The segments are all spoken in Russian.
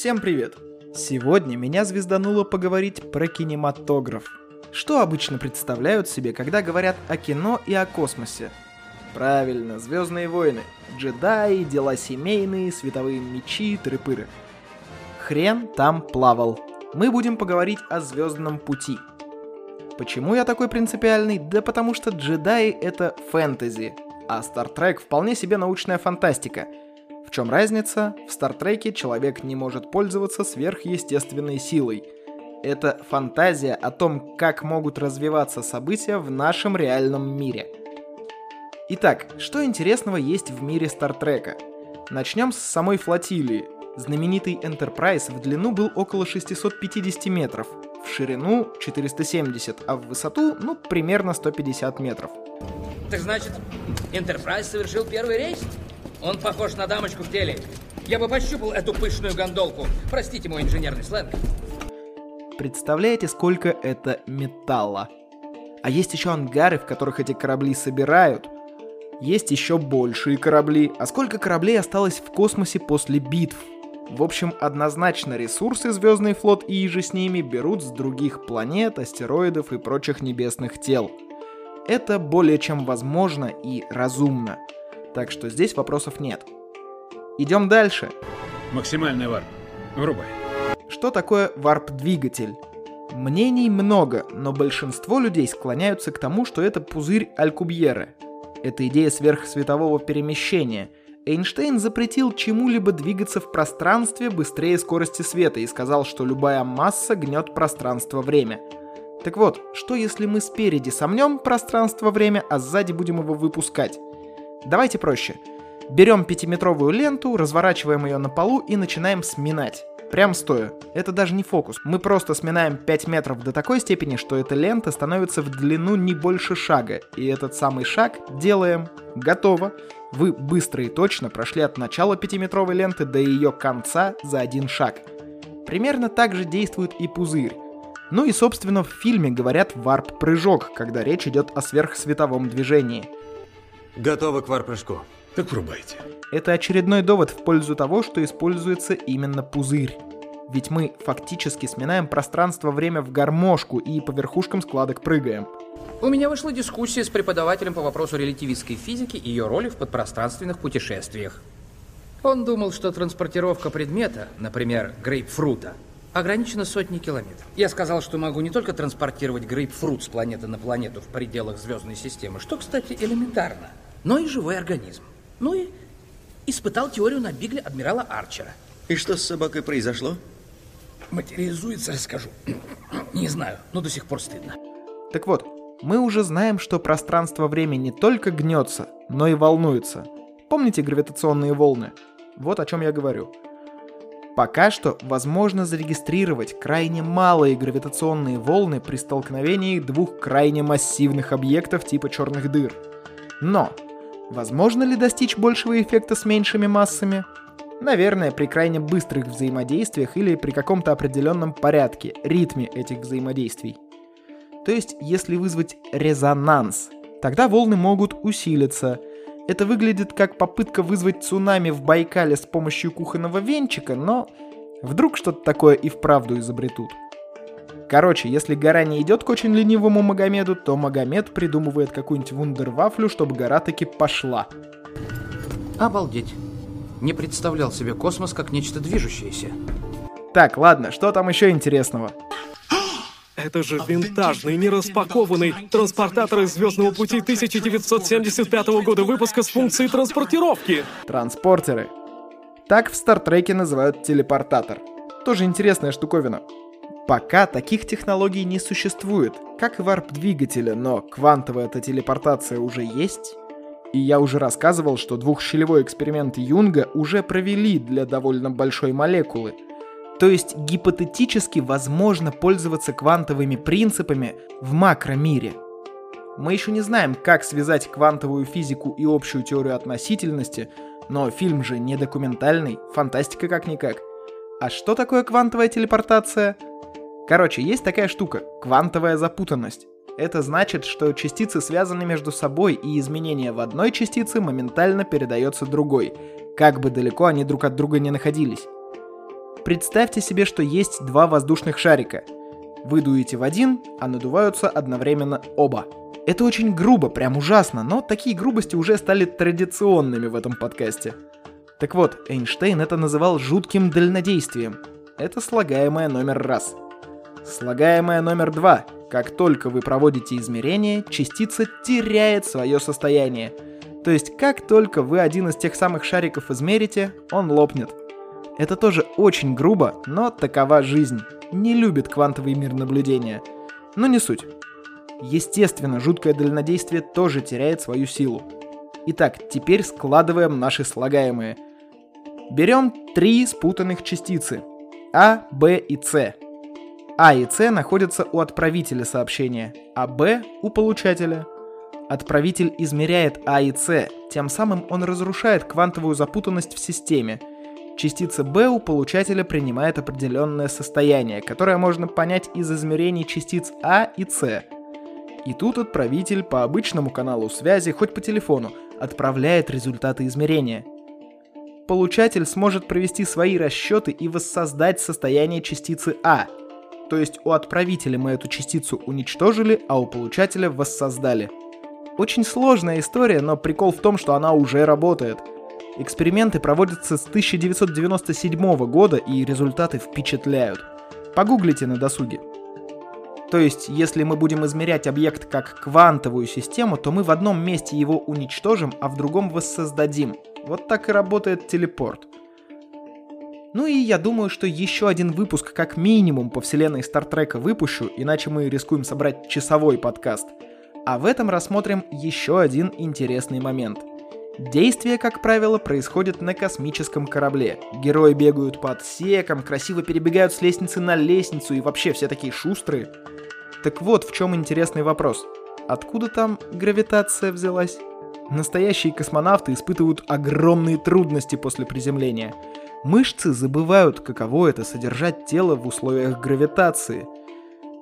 Всем привет! Сегодня меня звездануло поговорить про кинематограф. Что обычно представляют себе, когда говорят о кино и о космосе? Правильно, Звездные войны. Джедаи, дела семейные, световые мечи, трепыры. Хрен там плавал. Мы будем поговорить о Звездном пути. Почему я такой принципиальный? Да потому что джедаи это фэнтези, а Star Trek вполне себе научная фантастика – в чем разница? В Стартреке человек не может пользоваться сверхъестественной силой. Это фантазия о том, как могут развиваться события в нашем реальном мире. Итак, что интересного есть в мире Стартрека? Начнем с самой флотилии. Знаменитый Enterprise в длину был около 650 метров, в ширину 470, а в высоту, ну, примерно 150 метров. Так значит, Enterprise совершил первый рейс? Он похож на дамочку в теле. Я бы пощупал эту пышную гондолку. Простите мой инженерный сленг. Представляете, сколько это металла? А есть еще ангары, в которых эти корабли собирают. Есть еще большие корабли. А сколько кораблей осталось в космосе после битв? В общем, однозначно ресурсы Звездный флот и иже с ними берут с других планет, астероидов и прочих небесных тел. Это более чем возможно и разумно. Так что здесь вопросов нет. Идем дальше. Максимальный варп. Врубай. Что такое варп-двигатель? Мнений много, но большинство людей склоняются к тому, что это пузырь Алькубьеры. Это идея сверхсветового перемещения. Эйнштейн запретил чему-либо двигаться в пространстве быстрее скорости света и сказал, что любая масса гнет пространство-время. Так вот, что если мы спереди сомнем пространство-время, а сзади будем его выпускать? Давайте проще. Берем пятиметровую ленту, разворачиваем ее на полу и начинаем сминать. Прям стоя. Это даже не фокус. Мы просто сминаем 5 метров до такой степени, что эта лента становится в длину не больше шага. И этот самый шаг делаем. Готово. Вы быстро и точно прошли от начала 5-метровой ленты до ее конца за один шаг. Примерно так же действует и пузырь. Ну и собственно в фильме говорят варп-прыжок, когда речь идет о сверхсветовом движении – Готовы к варпрыжку. Так врубайте. Это очередной довод в пользу того, что используется именно пузырь. Ведь мы фактически сминаем пространство-время в гармошку и по верхушкам складок прыгаем. У меня вышла дискуссия с преподавателем по вопросу релятивистской физики и ее роли в подпространственных путешествиях. Он думал, что транспортировка предмета, например, грейпфрута, ограничена сотней километров. Я сказал, что могу не только транспортировать грейпфрут с планеты на планету в пределах звездной системы, что, кстати, элементарно, но и живой организм. Ну и испытал теорию на бигле адмирала Арчера. И что с собакой произошло? Материализуется, расскажу. Не знаю, но до сих пор стыдно. Так вот, мы уже знаем, что пространство-время не только гнется, но и волнуется. Помните гравитационные волны? Вот о чем я говорю. Пока что возможно зарегистрировать крайне малые гравитационные волны при столкновении двух крайне массивных объектов типа черных дыр. Но возможно ли достичь большего эффекта с меньшими массами? Наверное, при крайне быстрых взаимодействиях или при каком-то определенном порядке, ритме этих взаимодействий. То есть, если вызвать резонанс, тогда волны могут усилиться – это выглядит как попытка вызвать цунами в Байкале с помощью кухонного венчика, но вдруг что-то такое и вправду изобретут. Короче, если гора не идет к очень ленивому Магомеду, то Магомед придумывает какую-нибудь вундервафлю, чтобы гора таки пошла. Обалдеть. Не представлял себе космос как нечто движущееся. Так, ладно, что там еще интересного? Это же винтажный, нераспакованный транспортатор из Звездного пути 1975 года выпуска с функцией транспортировки. Транспортеры. Так в Стартреке называют телепортатор. Тоже интересная штуковина. Пока таких технологий не существует, как и варп-двигателя, но квантовая-то телепортация уже есть. И я уже рассказывал, что двухщелевой эксперимент Юнга уже провели для довольно большой молекулы — то есть гипотетически возможно пользоваться квантовыми принципами в макромире. Мы еще не знаем, как связать квантовую физику и общую теорию относительности, но фильм же не документальный, фантастика как-никак. А что такое квантовая телепортация? Короче, есть такая штука – квантовая запутанность. Это значит, что частицы связаны между собой, и изменение в одной частице моментально передается другой, как бы далеко они друг от друга не находились. Представьте себе, что есть два воздушных шарика. Вы дуете в один, а надуваются одновременно оба. Это очень грубо, прям ужасно, но такие грубости уже стали традиционными в этом подкасте. Так вот, Эйнштейн это называл жутким дальнодействием. Это слагаемое номер раз. Слагаемое номер два. Как только вы проводите измерение, частица теряет свое состояние. То есть, как только вы один из тех самых шариков измерите, он лопнет. Это тоже очень грубо, но такова жизнь. Не любит квантовый мир наблюдения. Но не суть. Естественно, жуткое дальнодействие тоже теряет свою силу. Итак, теперь складываем наши слагаемые. Берем три спутанных частицы. А, Б и С. А и С находятся у отправителя сообщения, а Б у получателя. Отправитель измеряет А и С, тем самым он разрушает квантовую запутанность в системе. Частица B у получателя принимает определенное состояние, которое можно понять из измерений частиц А и С. И тут отправитель по обычному каналу связи, хоть по телефону, отправляет результаты измерения. Получатель сможет провести свои расчеты и воссоздать состояние частицы А – то есть у отправителя мы эту частицу уничтожили, а у получателя воссоздали. Очень сложная история, но прикол в том, что она уже работает. Эксперименты проводятся с 1997 года, и результаты впечатляют. Погуглите на досуге. То есть, если мы будем измерять объект как квантовую систему, то мы в одном месте его уничтожим, а в другом воссоздадим. Вот так и работает телепорт. Ну и я думаю, что еще один выпуск как минимум по вселенной Стартрека выпущу, иначе мы рискуем собрать часовой подкаст. А в этом рассмотрим еще один интересный момент. Действие, как правило, происходит на космическом корабле. Герои бегают по отсекам, красиво перебегают с лестницы на лестницу и вообще все такие шустрые. Так вот, в чем интересный вопрос. Откуда там гравитация взялась? Настоящие космонавты испытывают огромные трудности после приземления – Мышцы забывают, каково это содержать тело в условиях гравитации.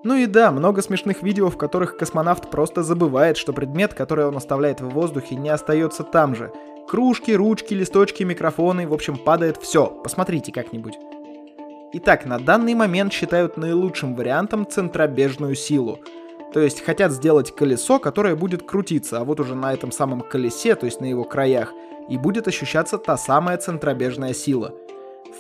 Ну и да, много смешных видео, в которых космонавт просто забывает, что предмет, который он оставляет в воздухе, не остается там же. Кружки, ручки, листочки, микрофоны, в общем, падает все. Посмотрите как-нибудь. Итак, на данный момент считают наилучшим вариантом центробежную силу. То есть хотят сделать колесо, которое будет крутиться, а вот уже на этом самом колесе, то есть на его краях, и будет ощущаться та самая центробежная сила –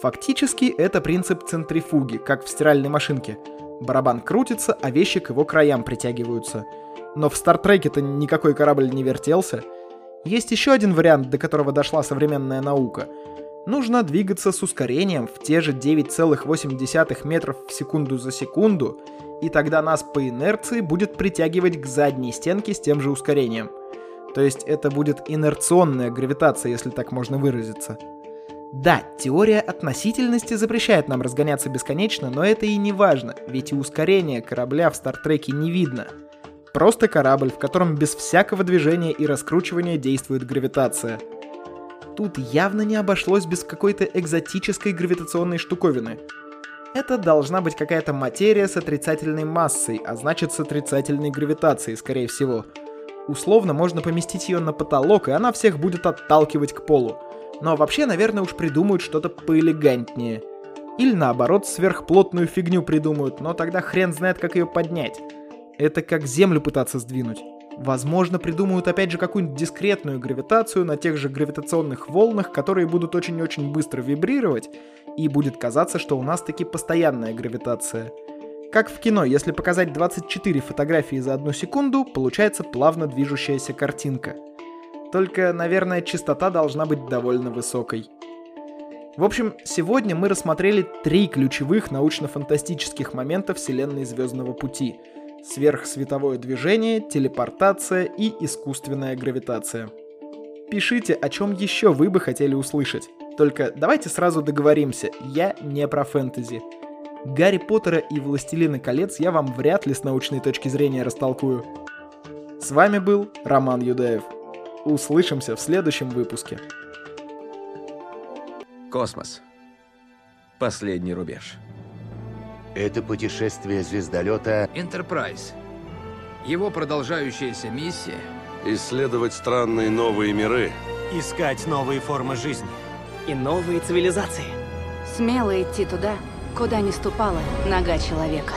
Фактически это принцип центрифуги, как в стиральной машинке. Барабан крутится, а вещи к его краям притягиваются. Но в Стартреке-то никакой корабль не вертелся. Есть еще один вариант, до которого дошла современная наука. Нужно двигаться с ускорением в те же 9,8 метров в секунду за секунду, и тогда нас по инерции будет притягивать к задней стенке с тем же ускорением. То есть это будет инерционная гравитация, если так можно выразиться. Да, теория относительности запрещает нам разгоняться бесконечно, но это и не важно, ведь и ускорение корабля в Стартреке не видно. Просто корабль, в котором без всякого движения и раскручивания действует гравитация. Тут явно не обошлось без какой-то экзотической гравитационной штуковины. Это должна быть какая-то материя с отрицательной массой, а значит с отрицательной гравитацией, скорее всего. Условно можно поместить ее на потолок, и она всех будет отталкивать к полу. Но вообще, наверное, уж придумают что-то поэлегантнее. Или наоборот, сверхплотную фигню придумают, но тогда хрен знает, как ее поднять. Это как Землю пытаться сдвинуть. Возможно, придумают опять же какую-нибудь дискретную гравитацию на тех же гравитационных волнах, которые будут очень-очень быстро вибрировать, и будет казаться, что у нас таки постоянная гравитация. Как в кино, если показать 24 фотографии за одну секунду, получается плавно движущаяся картинка – только, наверное, частота должна быть довольно высокой. В общем, сегодня мы рассмотрели три ключевых научно-фантастических момента вселенной Звездного Пути. Сверхсветовое движение, телепортация и искусственная гравитация. Пишите, о чем еще вы бы хотели услышать. Только давайте сразу договоримся, я не про фэнтези. Гарри Поттера и Властелина колец я вам вряд ли с научной точки зрения растолкую. С вами был Роман Юдаев. Услышимся в следующем выпуске. Космос. Последний рубеж. Это путешествие звездолета Enterprise. Его продолжающаяся миссия Исследовать странные новые миры. Искать новые формы жизни. И новые цивилизации. Смело идти туда, куда не ступала нога человека.